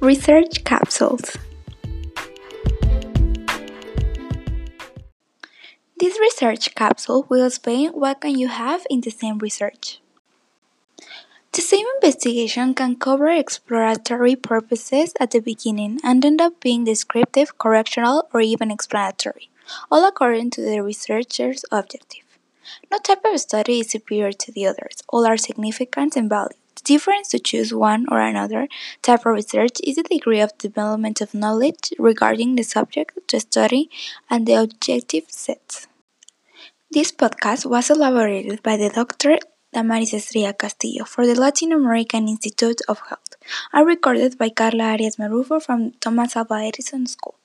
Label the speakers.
Speaker 1: Research capsules. This research capsule will explain what can you have in the same research. The same investigation can cover exploratory purposes at the beginning and end up being descriptive, correlational, or even explanatory, all according to the researcher's objective. No type of study is superior to the others, all are significant and valued. Difference to choose one or another type of research is the degree of development of knowledge regarding the subject to study and the objective set. This podcast was elaborated by the Dr. Damaris Estrella Castillo for the Latin American Institute of Health and recorded by Carla Arias Marufo from Thomas Alva Edison School.